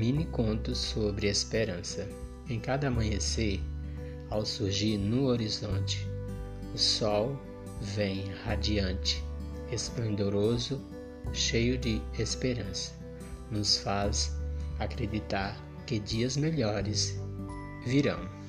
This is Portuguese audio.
Mini contos sobre esperança. Em cada amanhecer, ao surgir no horizonte, o sol vem radiante, esplendoroso, cheio de esperança. Nos faz acreditar que dias melhores virão.